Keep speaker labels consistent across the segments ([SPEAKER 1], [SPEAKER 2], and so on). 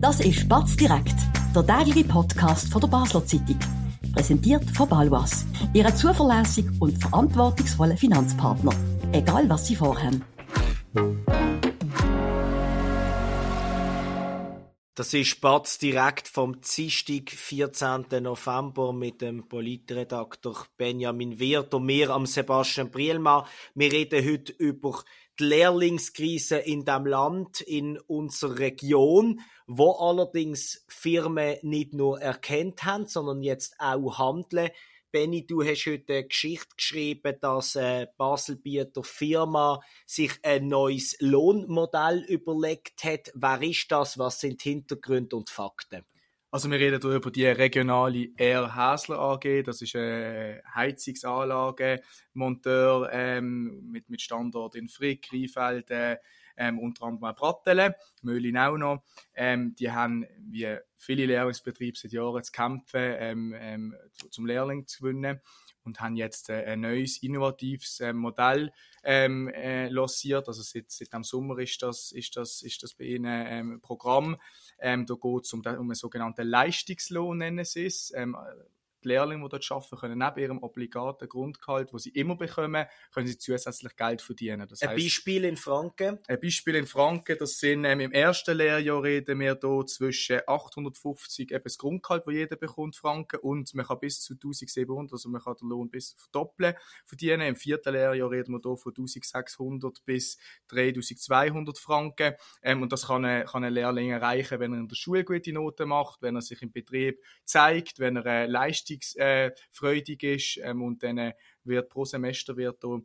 [SPEAKER 1] Das ist Batz direkt, der tägliche Podcast von der Basler Zeitung. Präsentiert von Balwas, Ihrem zuverlässigen und verantwortungsvollen Finanzpartner. Egal was Sie vorhaben.
[SPEAKER 2] Das ist Spatz direkt vom Dienstag, 14. November mit dem Politredaktor Benjamin Wirth und mir am Sebastian Brielmann. Wir reden heute über die Lehrlingskrise in dem Land, in unserer Region, wo allerdings Firmen nicht nur erkennt haben, sondern jetzt auch handeln. Benny, du hast heute eine Geschichte geschrieben, dass eine Baselbieter Firma sich ein neues Lohnmodell überlegt hat. Wer ist das? Was sind Hintergründe und Fakten?
[SPEAKER 3] Also wir reden hier über die regionale R. Häsler AG. Das ist eine Heizungsanlage, Monteur ähm, mit, mit Standort in Frick, Rheinfelden, ähm, unter anderem auch Brattelen, Möhlin auch noch. Ähm, die haben, wie viele Lehrlingsbetriebe seit Jahren zu kämpfen, ähm, ähm, zum Lehrling zu gewinnen und haben jetzt äh, ein neues, innovatives äh, Modell ähm, äh, lanciert. Also seit, seit dem Sommer ist das, ist das, ist das bei ihnen ähm, Programm. Ähm, da geht es um, um einen sogenannten Leistungslohn, nennen sie es. Ähm, die Lehrlinge, die dort arbeiten, können neben ihrem obligaten Grundgehalt, das sie immer bekommen, können sie zusätzlich Geld verdienen.
[SPEAKER 2] Das ein heisst, Beispiel in Franken?
[SPEAKER 3] Ein Beispiel in Franken, das sind ähm, im ersten Lehrjahr reden wir hier zwischen 850 eben das Grundgehalt, das jeder bekommt, Franken, und man kann bis zu 1700, also man kann den Lohn bis verdoppeln verdienen. Im vierten Lehrjahr reden wir hier von 1600 bis 3200 Franken. Ähm, und das kann ein, kann ein Lehrling erreichen, wenn er in der Schule gute Noten macht, wenn er sich im Betrieb zeigt, wenn er eine Leistung leistungsfreudig ist ähm, und dann äh, wird pro Semester wird da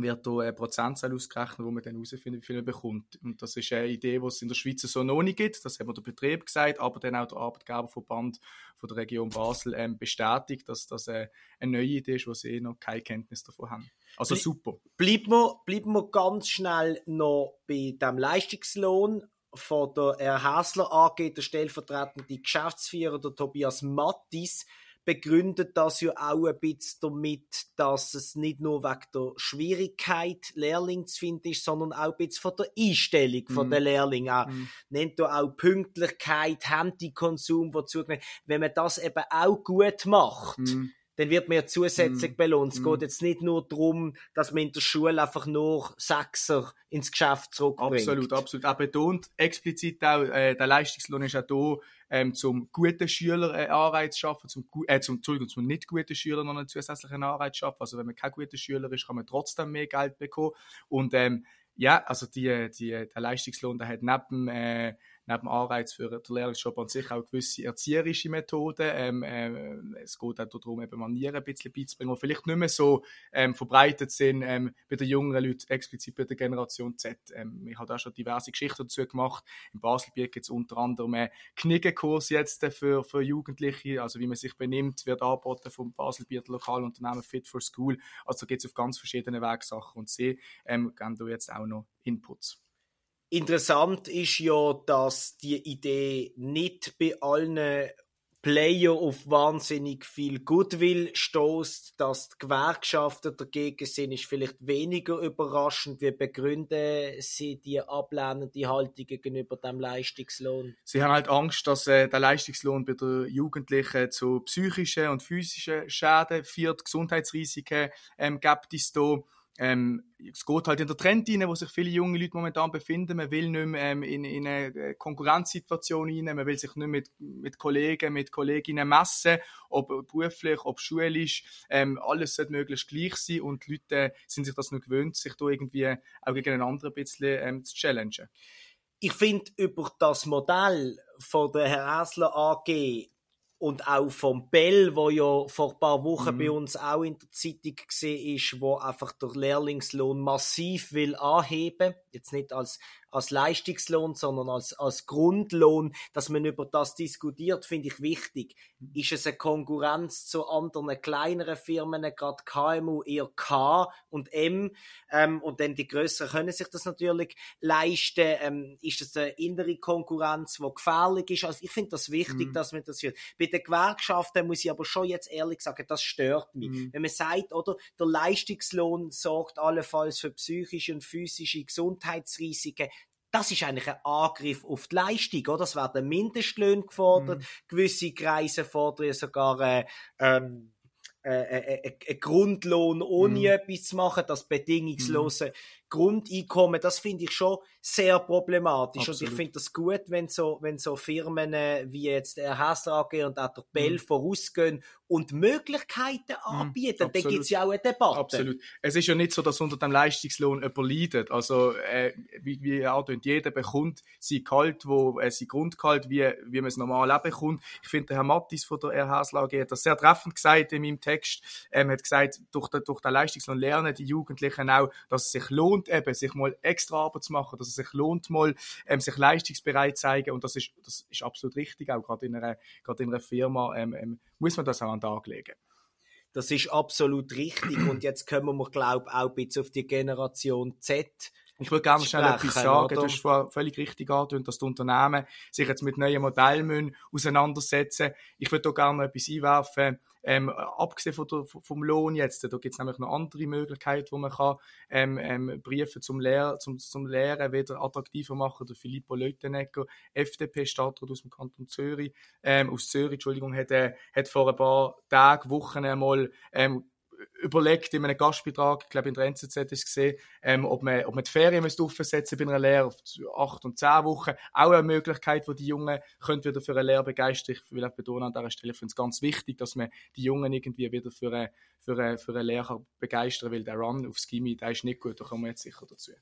[SPEAKER 3] wird da eine Prozentzahl ausgerechnet, wo man dann herausfindet, wie viel man bekommt. Und das ist eine Idee, die es in der Schweiz so noch nicht gibt. Das hat mir der Betrieb gesagt, aber dann auch der Arbeitgeberverband von der Region Basel ähm, bestätigt, dass das äh, eine neue Idee ist, wo sie eh noch keine Kenntnis davon haben. Also Ble super.
[SPEAKER 2] Bleiben wir, bleiben wir ganz schnell noch bei dem Leistungslohn von der Herr Häsler AG, der stellvertretende Geschäftsführer, der Tobias Mattis, begründet das ja auch ein bisschen damit, dass es nicht nur wegen der Schwierigkeit, Lehrling zu finden ist, sondern auch ein bisschen von der Einstellung mm. von der Lehrlinge. Mm. Nennt da auch Pünktlichkeit, Handykonsum, wo zugenommen Wenn man das eben auch gut macht, mm dann wird man ja zusätzlich mm. belohnt. Es mm. geht jetzt nicht nur darum, dass man in der Schule einfach nur Sechser ins Geschäft zurückbringt.
[SPEAKER 3] Absolut, absolut. Er betont explizit auch, äh, der Leistungslohn ist auch da, ähm, zum guten Schüler äh, Anreiz zu schaffen, zum, äh, zum, Entschuldigung, zum nicht guten Schüler noch einen zusätzlichen Anreiz zu schaffen. Also wenn man kein guter Schüler ist, kann man trotzdem mehr Geld bekommen. Und ähm, ja, also die, die, der Leistungslohn, der hat neben äh, neben Anreiz für den Lehrlingsjob an sich auch gewisse erzieherische Methoden. Ähm, äh, es geht auch darum, eben Manieren ein bisschen beizubringen, die vielleicht nicht mehr so ähm, verbreitet sind ähm, bei den jungen Leuten, explizit bei der Generation Z. Ähm, ich habe da schon diverse Geschichten dazu gemacht. In Baselbiet gibt es unter anderem einen Kniggenkurs jetzt für, für Jugendliche, also wie man sich benimmt, wird angeboten vom Baselbieter Lokalunternehmen Fit for School. Also geht es auf ganz verschiedene Wegsachen und sie ähm, geben da jetzt auch noch Inputs.
[SPEAKER 2] Interessant ist ja, dass die Idee nicht bei allen Player auf wahnsinnig viel Goodwill stoßt, dass die Gewerkschaften dagegen sind, ist vielleicht weniger überraschend. Wie begründen Sie die ablehnende Haltung gegenüber dem Leistungslohn?
[SPEAKER 3] Sie haben halt Angst, dass äh, der Leistungslohn bei den Jugendlichen zu psychischen und physischen Schäden führt, Gesundheitsrisiken ähm, gibt es da ähm, es geht halt in der Trend rein, wo sich viele junge Leute momentan befinden. Man will nicht mehr ähm, in, in eine äh, Konkurrenzsituation rein, man will sich nicht mit, mit Kollegen, mit Kolleginnen messen, ob beruflich, ob schulisch. Ähm, alles sollte möglichst gleich sein und die Leute sind sich das nur gewöhnt, sich da irgendwie auch gegen einen anderen ein bisschen ähm, zu challengen.
[SPEAKER 2] Ich finde über das Modell von der Herr Häsler AG und auch vom Bell, wo ja vor ein paar Wochen mhm. bei uns auch in der Zeitung gesehen ist, wo einfach der Lehrlingslohn massiv will anheben, jetzt nicht als als Leistungslohn, sondern als, als Grundlohn, dass man über das diskutiert, finde ich wichtig. Ist es eine Konkurrenz zu anderen kleineren Firmen, gerade KMU eher K und M, ähm, und dann die größeren können sich das natürlich leisten. Ähm, ist es eine innere Konkurrenz, die gefährlich ist? Also ich finde das wichtig, mhm. dass man das führt. Bei den Gewerkschaften muss ich aber schon jetzt ehrlich sagen, das stört mich. Mhm. Wenn man sagt, oder, der Leistungslohn sorgt allenfalls für psychische und physische Gesundheitsrisiken, das ist eigentlich ein Angriff auf die Leistung, oder? Es werden Mindestlöhne gefordert, mhm. gewisse Kreise fordern sogar äh, ähm, äh, äh, äh, äh Grundlohn ohne mhm. etwas zu machen, das bedingungslose mhm. Grundeinkommen, das finde ich schon sehr problematisch. Absolut. Und ich finde das gut, wenn so, wenn so Firmen wie jetzt der Häsler AG und auch der Bell mhm. vorausgehen und Möglichkeiten anbieten. Mhm. Dann gibt es ja auch eine Debatte.
[SPEAKER 3] Absolut. Es ist ja nicht so, dass unter dem Leistungslohn jemand leidet. Also, äh, wie, wie angedeutet, jeder bekommt sein Gehalt, wo, äh, sein Grundgehalt, wie, wie man es normal auch bekommt. Ich finde, der Herr Mattis von der R. Häsler AG hat das sehr treffend gesagt in meinem Text. Er ähm, hat gesagt, durch den, durch den Leistungslohn lernen die Jugendlichen auch, dass es sich lohnt, eben, sich mal extra Arbeit zu machen, dass es sich lohnt mal, ähm, sich leistungsbereit zu zeigen und das ist, das ist absolut richtig, auch gerade in einer, gerade in einer Firma ähm, ähm, muss man das auch an den Tag legen.
[SPEAKER 2] Das ist absolut richtig und jetzt kommen wir, glaube ich, auch ein bisschen auf die Generation Z
[SPEAKER 3] ich würde gerne schnell etwas sagen. Oder? Du hast völlig richtig angedeutet, dass die Unternehmen sich jetzt mit neuen Modellen auseinandersetzen müssen. Ich würde da gerne etwas einwerfen. Ähm, abgesehen von der, vom Lohn jetzt, da gibt es nämlich noch andere Möglichkeiten, wo man kann, ähm, ähm, Briefe zum, Lehr zum, zum Lehren wieder attraktiver machen. Der Filippo Leutenegger, FDP-Stadtrat aus dem Kanton Zürich, ähm, aus Zürich, Entschuldigung, hat, äh, hat vor ein paar Tagen, Wochen einmal ähm, überlegt in einem Gastbeitrag, ich glaube in der NZZ ist es gesehen, ähm, ob, man, ob man die Ferien aufsetzen bei einer Lehre auf acht und zehn Wochen. Auch eine Möglichkeit, wo die Jungen können wieder für eine Lehre begeistern. Ich will auch betonen an dieser Stelle, ich finde es ganz wichtig, dass man die Jungen irgendwie wieder für eine, für eine, für eine Lehre begeistern will. Der Run aufs Gimmi, der ist nicht gut, da kommen wir jetzt sicher dazu.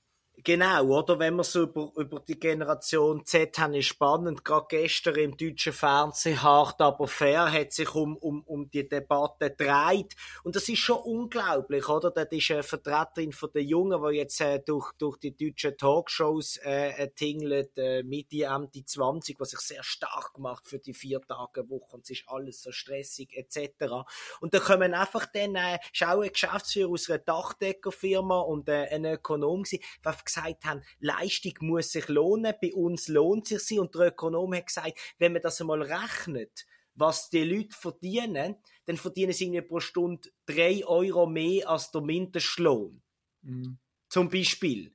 [SPEAKER 2] Genau, oder? Wenn wir so über, über die Generation Z haben, ist spannend. Gerade gestern im deutschen Fernsehen, hart aber fair, hat sich um, um, um die Debatte gedreht. Und das ist schon unglaublich, oder? Das ist eine Vertreterin von den Jungen, die jetzt äh, durch, durch die deutschen Talkshows äh, äh tingelt, äh, Mitte, Ende 20, was sich sehr stark macht für die vier Tage Woche und es ist alles so stressig etc. Und da kommen einfach dann, äh, ist auch ein Geschäftsführer aus einer Dachdeckerfirma und äh, ein Ökonom gewesen, gesagt haben, Leistung muss sich lohnen, bei uns lohnt sich sie und der Ökonom hat gesagt, wenn man das einmal rechnet, was die Leute verdienen, dann verdienen sie irgendwie pro Stunde drei Euro mehr als der Mindestlohn. Mhm. Zum Beispiel.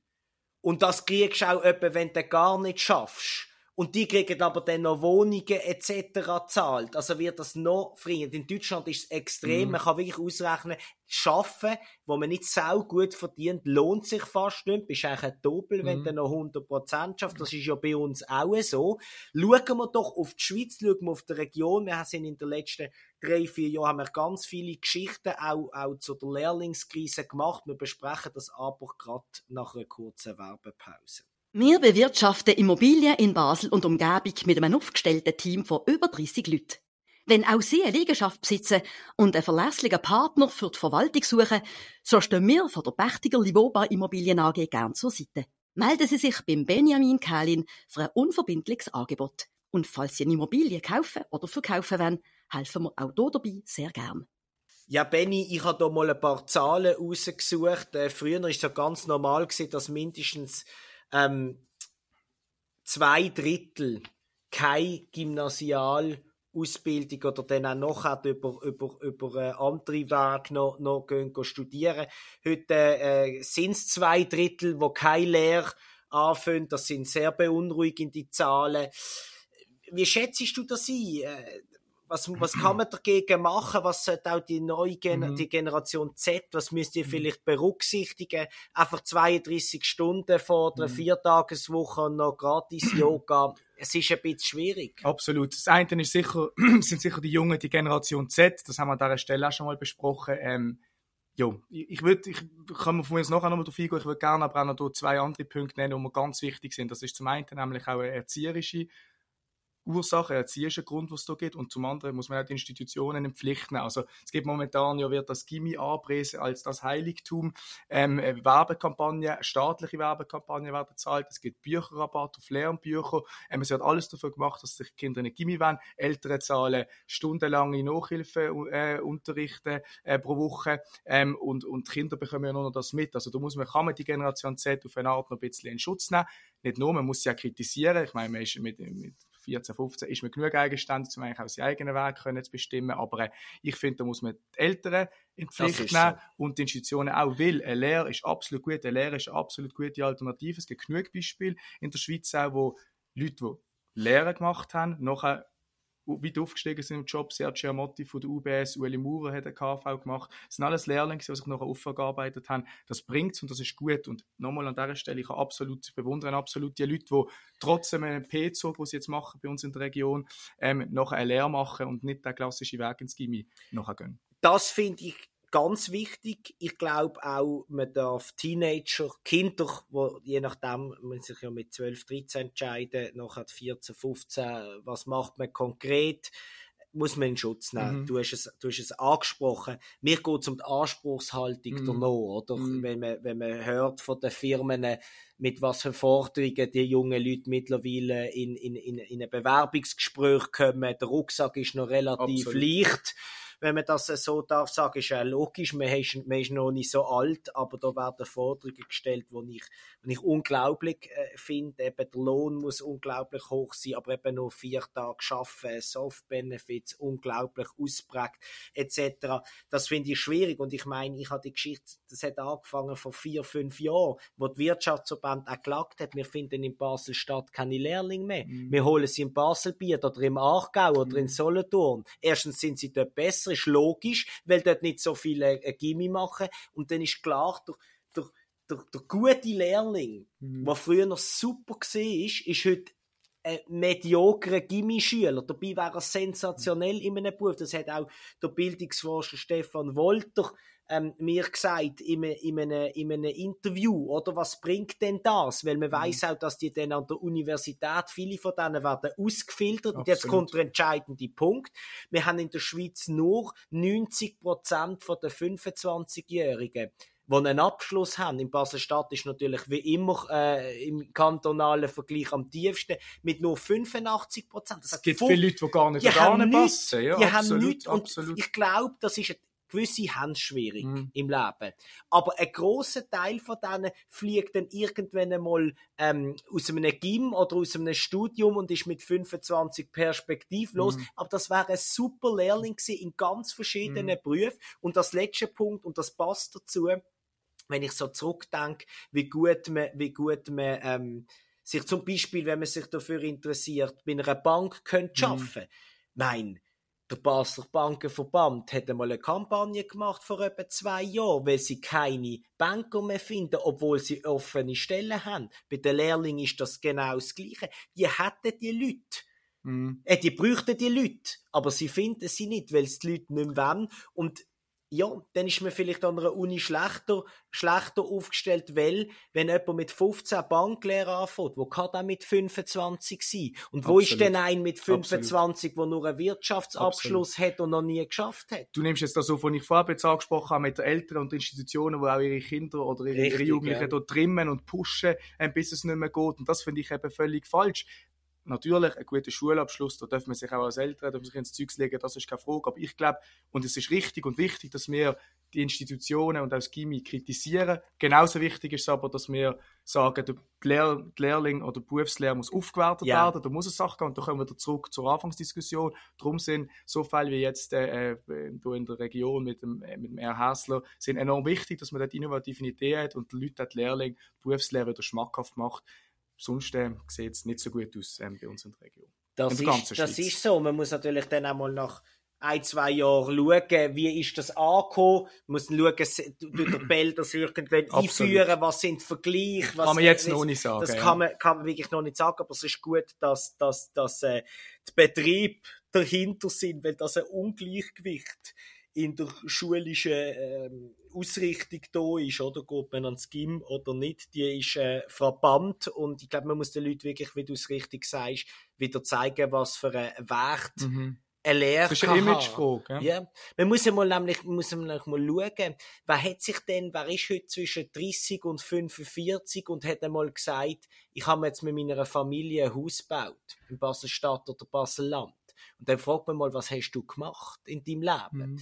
[SPEAKER 2] Und das kriegst du auch etwa, wenn du gar nicht schaffst. Und die kriegen aber dann noch Wohnungen etc. zahlt. Also wird das noch freier. In Deutschland ist es extrem. Mm. Man kann wirklich ausrechnen, schaffen, wo man nicht sau gut verdient, lohnt sich fast nicht. Bist eigentlich ein Doppel, wenn mm. du noch 100% schaffst. Das ist ja bei uns auch so. Schauen wir doch auf die Schweiz, schauen wir auf die Region. Wir haben in den letzten drei, vier Jahren haben wir ganz viele Geschichten auch, auch zu der Lehrlingskrise gemacht. Wir besprechen das aber gerade nach einer kurzen Werbepause.
[SPEAKER 1] Wir bewirtschaften Immobilien in Basel und Umgebung mit einem aufgestellten Team von über 30 Leuten. Wenn auch Sie eine Liegenschaft besitzen und einen verlässlichen Partner für die Verwaltung suchen, so stehen wir von der Pächtiger Livoba Immobilien AG gern zur Seite. Melden Sie sich beim Benjamin Kählin für ein unverbindliches Angebot. Und falls Sie eine Immobilie kaufen oder verkaufen wollen, helfen wir auch hier dabei sehr gern.
[SPEAKER 2] Ja, Benny, ich habe hier mal ein paar Zahlen rausgesucht. Äh, früher war es ja ganz normal, dass mindestens ähm, zwei Drittel keine Gymnasialausbildung oder dann auch noch über, über, über äh, andere Wege noch, noch gehen, gehen studieren. Heute äh, sind es zwei Drittel, wo keine Lehre anfangen. Das sind sehr beunruhigende Zahlen. Wie schätzt du das ein? Was, was kann man dagegen machen? Was sollte auch die neue Gen mhm. die Generation Z, was müsst ihr mhm. vielleicht berücksichtigen? Einfach 32 Stunden vor der mhm. Viertageswoche und noch gratis Yoga. Es ist ein bisschen schwierig.
[SPEAKER 3] Absolut. Das eine ist sicher, sind sicher die Jungen, die Generation Z. Das haben wir an dieser Stelle auch schon mal besprochen. Ähm, Jo, ich würde, ich kann von uns nachher nochmal drauf eingehen, ich würde gerne aber auch noch zwei andere Punkte nennen, die mir ganz wichtig sind. Das ist zum einen nämlich auch eine erzieherische Ursache, erzieherischer Grund, was da geht. Und zum anderen muss man auch die Institutionen in Pflicht nehmen. Also es gibt momentan ja, wird das Gimmi anpresen als das Heiligtum. Ähm, äh, Werbekampagne, staatliche Werbekampagne werden bezahlt. Es gibt Bücherrabatt auf Lernbücher. Ähm, es wird alles dafür gemacht, dass sich Kinder nicht Gimmi wollen. Eltern zahlen stundenlange Nachhilfeunterrichte äh, äh, pro Woche. Ähm, und, und Kinder bekommen ja nur noch das mit. Also da muss man, kann man die Generation Z auf eine Art noch ein bisschen in Schutz nehmen. Nicht nur, man muss sie ja kritisieren. Ich meine, man ist mit, mit 14, 15 ist man genug eigenständig, um eigentlich auch seinen eigenen Weg können zu bestimmen. Aber äh, ich finde, da muss man die Eltern in die Pflicht nehmen so. und die Institutionen auch, weil eine Lehre ist absolut gut, eine Lehre ist eine absolut gute Alternative. Es gibt genug Beispiele in der Schweiz auch, wo Leute, die Lehre gemacht haben, nachher weit aufgestiegen sind im Job. Sergio Motti von der UBS, Ueli Maurer hat eine KV gemacht. Das sind alles Lehrlinge, die sich nachher aufgearbeitet haben. Das bringt und das ist gut. Und nochmal an dieser Stelle, ich kann absolut bewundern, absolut die Leute, die trotzdem einen P-Zug, den sie jetzt machen bei uns in der Region, ähm, nachher eine Lehre machen und nicht den klassischen Weg ins Gimmi nachher gehen.
[SPEAKER 2] Das finde ich ganz wichtig. Ich glaube auch, man darf Teenager, Kinder, wo je nachdem, man sich ja mit 12, 13 entscheiden, nachher 14, 15, was macht man konkret, muss man in Schutz nehmen. Mhm. Du, hast es, du hast es angesprochen. Mir geht es um die Anspruchshaltung mhm. danach, oder? Mhm. Wenn, man, wenn man hört von den Firmen, mit was für Forderungen die jungen Leute mittlerweile in, in, in, in ein Bewerbungsgespräch kommen. Der Rucksack ist noch relativ Absolut. leicht wenn man das so darf sagen, ist ja logisch, man ist, man ist noch nicht so alt, aber da werden Forderungen gestellt, die ich, ich unglaublich äh, finde. Eben der Lohn muss unglaublich hoch sein, aber eben nur vier Tage arbeiten, Soft-Benefits unglaublich ausprägt, etc. Das finde ich schwierig und ich meine, ich habe die Geschichte, das hat angefangen vor vier, fünf Jahren, wo die Wirtschaftsverband auch geklagt hat, wir finden in Basel-Stadt keine Lehrlinge mehr. Mhm. Wir holen sie in Baselbiet oder im Aargau oder mhm. in Solothurn. Erstens sind sie dort besser, ist logisch, weil dort nicht so viele äh, Gimmi machen. Und dann ist klar, der, der, der, der gute Lehrling, mhm. der früher noch super war, ist, ist heute ein mediokrer Gimmischüler. Dabei wäre er sensationell in einem Beruf. Das hat auch der Bildungsforscher Stefan Wolter ähm, mir gesagt in, in, einem, in einem Interview, oder was bringt denn das? Weil man mhm. weiß auch, dass die dann an der Universität, viele von denen werden ausgefiltert. Absolut. Und jetzt kommt der entscheidende Punkt. Wir haben in der Schweiz nur 90 Prozent von den 25-Jährigen die einen Abschluss haben. In Basel-Stadt ist natürlich wie immer äh, im kantonalen Vergleich am tiefsten mit nur 85 Prozent.
[SPEAKER 3] Es gibt viele Leute, die gar nicht
[SPEAKER 2] die passen. Ja, die absolut, haben nichts. Und absolut. ich glaube, das ist Gewisse haben es schwierig mm. im Leben. Aber ein großer Teil von denen fliegt dann irgendwann einmal ähm, aus einem Gym oder aus einem Studium und ist mit 25 perspektivlos. Mm. Aber das wäre ein super Lehrling gewesen in ganz verschiedenen mm. Berufen. Und das letzte Punkt, und das passt dazu, wenn ich so zurückdenke, wie gut man, wie gut man ähm, sich zum Beispiel, wenn man sich dafür interessiert, bei einer Bank könnte arbeiten. Nein, der Basler Bankenverband hat einmal eine Kampagne gemacht vor etwa zwei Jahren, weil sie keine Banker mehr finden, obwohl sie offene Stellen haben. Bei den Lehrlingen ist das genau das Gleiche. Die hätten die Leute. Mhm. Äh, die bräuchten die Leute, aber sie finden sie nicht, weil es die Leute nicht mehr wollen. Und ja, dann ist man vielleicht an einer Uni schlechter, schlechter aufgestellt, weil, wenn jemand mit 15 Banklehre anfängt, wo kann der mit 25 sein? Und wo Absolut. ist denn ein mit 25, der nur einen Wirtschaftsabschluss Absolut. hat und noch nie geschafft hat?
[SPEAKER 3] Du nimmst jetzt das so, was ich vorher jetzt angesprochen habe, mit den Eltern und Institutionen, die auch ihre Kinder oder ihre, Richtig, ihre Jugendlichen ja. dort trimmen und pushen, bis es nicht mehr geht. Und das finde ich eben völlig falsch natürlich, ein guter Schulabschluss, da darf man sich auch als Eltern darf sich ins Zeug legen, das ist keine Frage. Aber ich glaube, und es ist richtig und wichtig, dass wir die Institutionen und auch das Gimmi kritisieren. Genauso wichtig ist es aber, dass wir sagen, der Lehr Lehrling oder der Berufslehrer muss aufgewertet ja. werden, da muss es Sachen gehen. Und da kommen wir zurück zur Anfangsdiskussion. Darum sind so Fälle wie jetzt äh, äh in der Region mit dem, äh, mit dem R. Hässler sind enorm wichtig, dass man dort innovative Ideen hat und die Leute, die Lehrling, die Berufslehrer wieder schmackhaft macht sonst äh, sieht es nicht so gut aus ähm, bei uns in der Region.
[SPEAKER 2] Das, ist, das ist so. Man muss natürlich dann auch mal nach ein, zwei Jahren schauen, wie ist das angekommen. Man muss schauen, durch der Bell das irgendwann einführen, was sind Vergleiche. Was
[SPEAKER 3] kann man jetzt noch nicht sagen.
[SPEAKER 2] Das kann, man, kann man wirklich noch nicht sagen, aber es ist gut, dass, dass, dass äh, die Betriebe dahinter sind, weil das ein Ungleichgewicht in der schulischen ähm, Ausrichtung da ist, oder? Geht man ans Gym oder nicht, die ist äh, frappant und ich glaube, man muss den Leuten wirklich, wie du es richtig sagst, wieder zeigen, was für ein Wert mhm. eine Lehre
[SPEAKER 3] Das ist eine Imagefrage. Ja.
[SPEAKER 2] ja. Man muss ja mal nämlich, muss nämlich mal schauen, wer hat sich denn, wer ist heute zwischen 30 und 45 und hat einmal gesagt, ich habe jetzt mit meiner Familie ein Haus gebaut, in Basel-Stadt oder Basel-Land. Und dann fragt man mal, was hast du gemacht in deinem Leben? Mhm.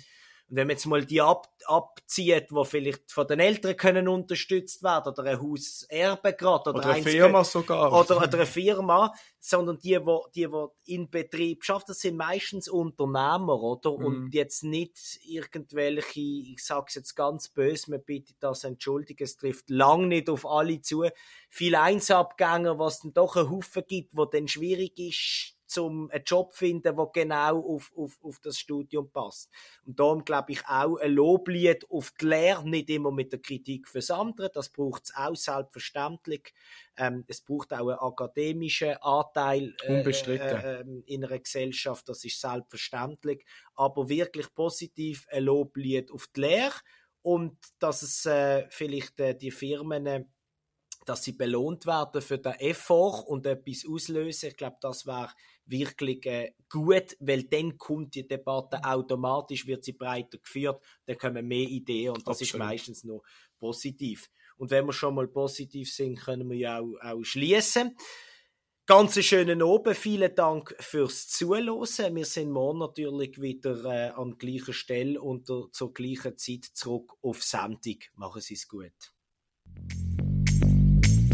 [SPEAKER 2] Und wenn man jetzt mal die ab, abzieht, wo vielleicht von den Eltern können unterstützt werden oder ein Haus erben gerade oder,
[SPEAKER 3] oder eine Firma sogar
[SPEAKER 2] oder, oder eine Firma, sondern die, wo die, wo in Betrieb schafft, das sind meistens Unternehmer, oder? Mhm. Und jetzt nicht irgendwelche, ich sag's jetzt ganz böse, man bittet das entschuldigen, es trifft lang nicht auf alle zu. Viele Einsabgänger, was dann doch einen Haufen gibt, wo dann schwierig ist, zum einen Job finden, der genau auf, auf, auf das Studium passt. Und darum glaube ich auch ein Loblied auf die Lehre, nicht immer mit der Kritik fürs andere, das braucht es auch selbstverständlich. Ähm, es braucht auch einen akademischen Anteil
[SPEAKER 3] äh, äh,
[SPEAKER 2] äh, in einer Gesellschaft, das ist selbstverständlich. Aber wirklich positiv ein Loblied auf die Lehre und dass es äh, vielleicht äh, die Firmen dass sie belohnt werden für den Effort und etwas auslösen. Ich glaube, das wäre wirklich äh, gut, weil dann kommt die Debatte automatisch, wird sie breiter geführt, dann kommen mehr Ideen und das Absolut. ist meistens noch positiv. Und wenn wir schon mal positiv sind, können wir ja auch, auch schließen. Ganz schönen Oben. Vielen Dank fürs Zuhören. Wir sind morgen natürlich wieder äh, an gleicher Stelle und zur gleichen Zeit zurück auf Sendung. Machen Sie es gut.